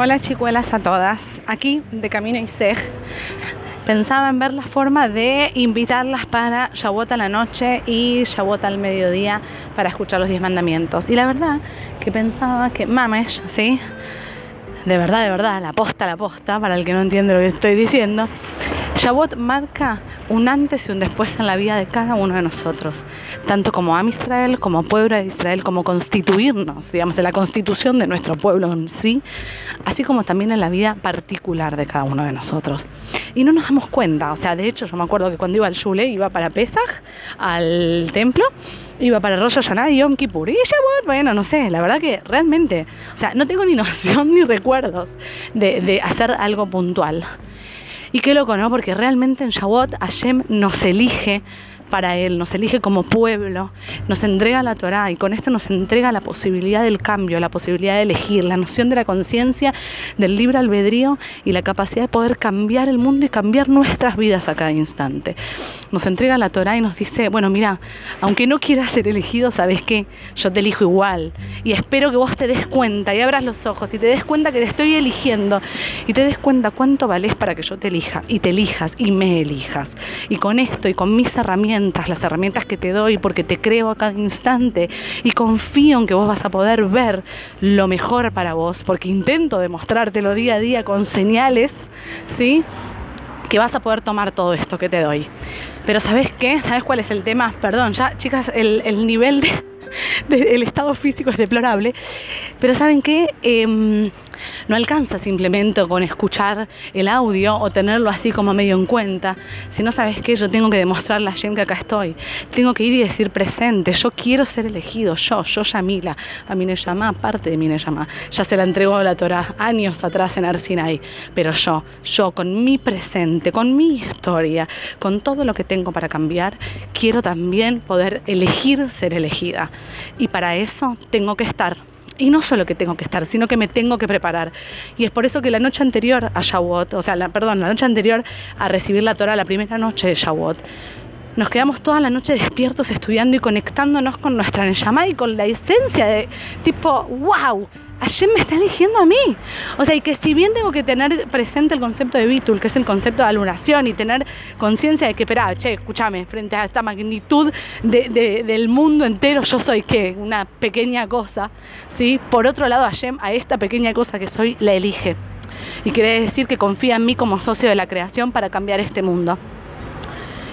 Hola chicuelas a todas, aquí de Camino y Sej. Pensaba en ver la forma de invitarlas para Shavuot a la noche y Shavuot al mediodía para escuchar los diez mandamientos. Y la verdad que pensaba que mames, ¿sí? De verdad, de verdad, la posta, la posta, para el que no entiende lo que estoy diciendo, Shavuot marca un antes y un después en la vida de cada uno de nosotros, tanto como Am Israel, como pueblo de Israel, como constituirnos, digamos, en la constitución de nuestro pueblo en sí, así como también en la vida particular de cada uno de nosotros. Y no nos damos cuenta, o sea, de hecho yo me acuerdo que cuando iba al Shule, iba para Pesach, al templo, iba para Rosh Hashanah y Yom Kippur. Y Shavuot, bueno, no sé, la verdad que realmente, o sea, no tengo ni noción ni recuerdos de, de hacer algo puntual. Y qué loco, ¿no? Porque realmente en Shavuot Hashem nos elige para Él, nos elige como pueblo, nos entrega la Torah y con esto nos entrega la posibilidad del cambio, la posibilidad de elegir, la noción de la conciencia, del libre albedrío y la capacidad de poder cambiar el mundo y cambiar nuestras vidas a cada instante. Nos entrega la Torah y nos dice, bueno, mira, aunque no quieras ser elegido, ¿sabes qué? Yo te elijo igual y espero que vos te des cuenta y abras los ojos y te des cuenta que te estoy eligiendo y te des cuenta cuánto vales para que yo te elija y te elijas y me elijas. Y con esto y con mis herramientas, las herramientas que te doy, porque te creo a cada instante y confío en que vos vas a poder ver lo mejor para vos, porque intento demostrártelo día a día con señales, ¿sí? que vas a poder tomar todo esto que te doy. Pero ¿sabes qué? ¿Sabes cuál es el tema? Perdón, ya chicas, el, el nivel de, el estado físico es deplorable. Pero ¿saben qué? Em, no alcanza simplemente con escuchar el audio o tenerlo así como medio en cuenta. Si no sabes qué, yo tengo que demostrarle a que acá estoy. Tengo que ir y decir presente. Yo quiero ser elegido. Yo, yo Yamila. A mi llama parte de mi llama. Ya se la entregó la Torah años atrás en Arsinai. Pero yo, yo con mi presente, con mi historia, con todo lo que tengo para cambiar, quiero también poder elegir ser elegida. Y para eso tengo que estar. Y no solo que tengo que estar, sino que me tengo que preparar. Y es por eso que la noche anterior a Shavuot, o sea, la, perdón, la noche anterior a recibir la Torah, la primera noche de Shavuot, nos quedamos toda la noche despiertos estudiando y conectándonos con nuestra Neshama y con la esencia de tipo, wow, Hashem me está eligiendo a mí. O sea, y que si bien tengo que tener presente el concepto de Bitul, que es el concepto de alunación, y tener conciencia de que, espera, che, escúchame, frente a esta magnitud del mundo entero, yo soy qué, una pequeña cosa, ¿sí? Por otro lado, Hashem a esta pequeña cosa que soy la elige. Y quiere decir que confía en mí como socio de la creación para cambiar este mundo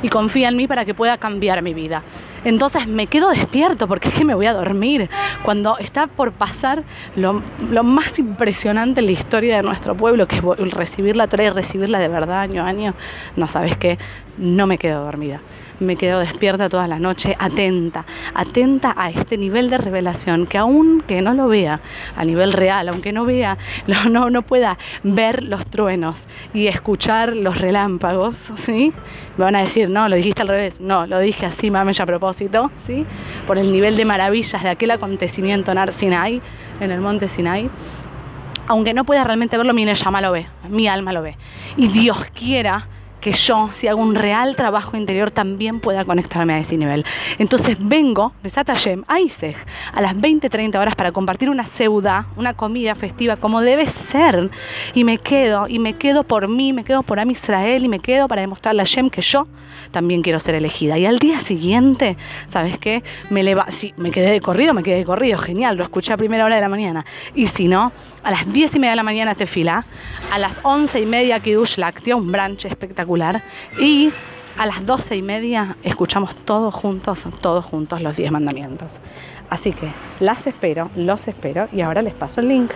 y confía en mí para que pueda cambiar mi vida. Entonces me quedo despierto porque es que me voy a dormir. Cuando está por pasar lo, más impresionante en la historia de nuestro pueblo, que es recibir la Torah y recibirla de verdad año a año, no sabes qué, no me quedo dormida me quedo despierta toda la noche, atenta, atenta a este nivel de revelación, que aunque no lo vea a nivel real, aunque no vea, no, no, no pueda ver los truenos y escuchar los relámpagos, ¿sí? Me van a decir, no, lo dijiste al revés, no, lo dije así, mames, a propósito, ¿sí? Por el nivel de maravillas de aquel acontecimiento en Sinai, en el monte Sinai aunque no pueda realmente verlo, mi llama lo ve, mi alma lo ve. Y Dios quiera que yo, si hago un real trabajo interior, también pueda conectarme a ese nivel. Entonces vengo, Besat Hashem, a Iseg, a las 20, 30 horas para compartir una seuda, una comida festiva como debe ser. Y me quedo, y me quedo por mí, me quedo por Am Israel, y me quedo para demostrarle a Hashem que yo también quiero ser elegida. Y al día siguiente, ¿sabes qué? Me si me quedé de corrido, me quedé de corrido, genial, lo escuché a primera hora de la mañana. Y si no, a las 10 y media de la mañana te fila, a las 11 y media Kiddush Lácteo, un brunch espectacular y a las doce y media escuchamos todos juntos, todos juntos los diez mandamientos. Así que las espero, los espero y ahora les paso el link.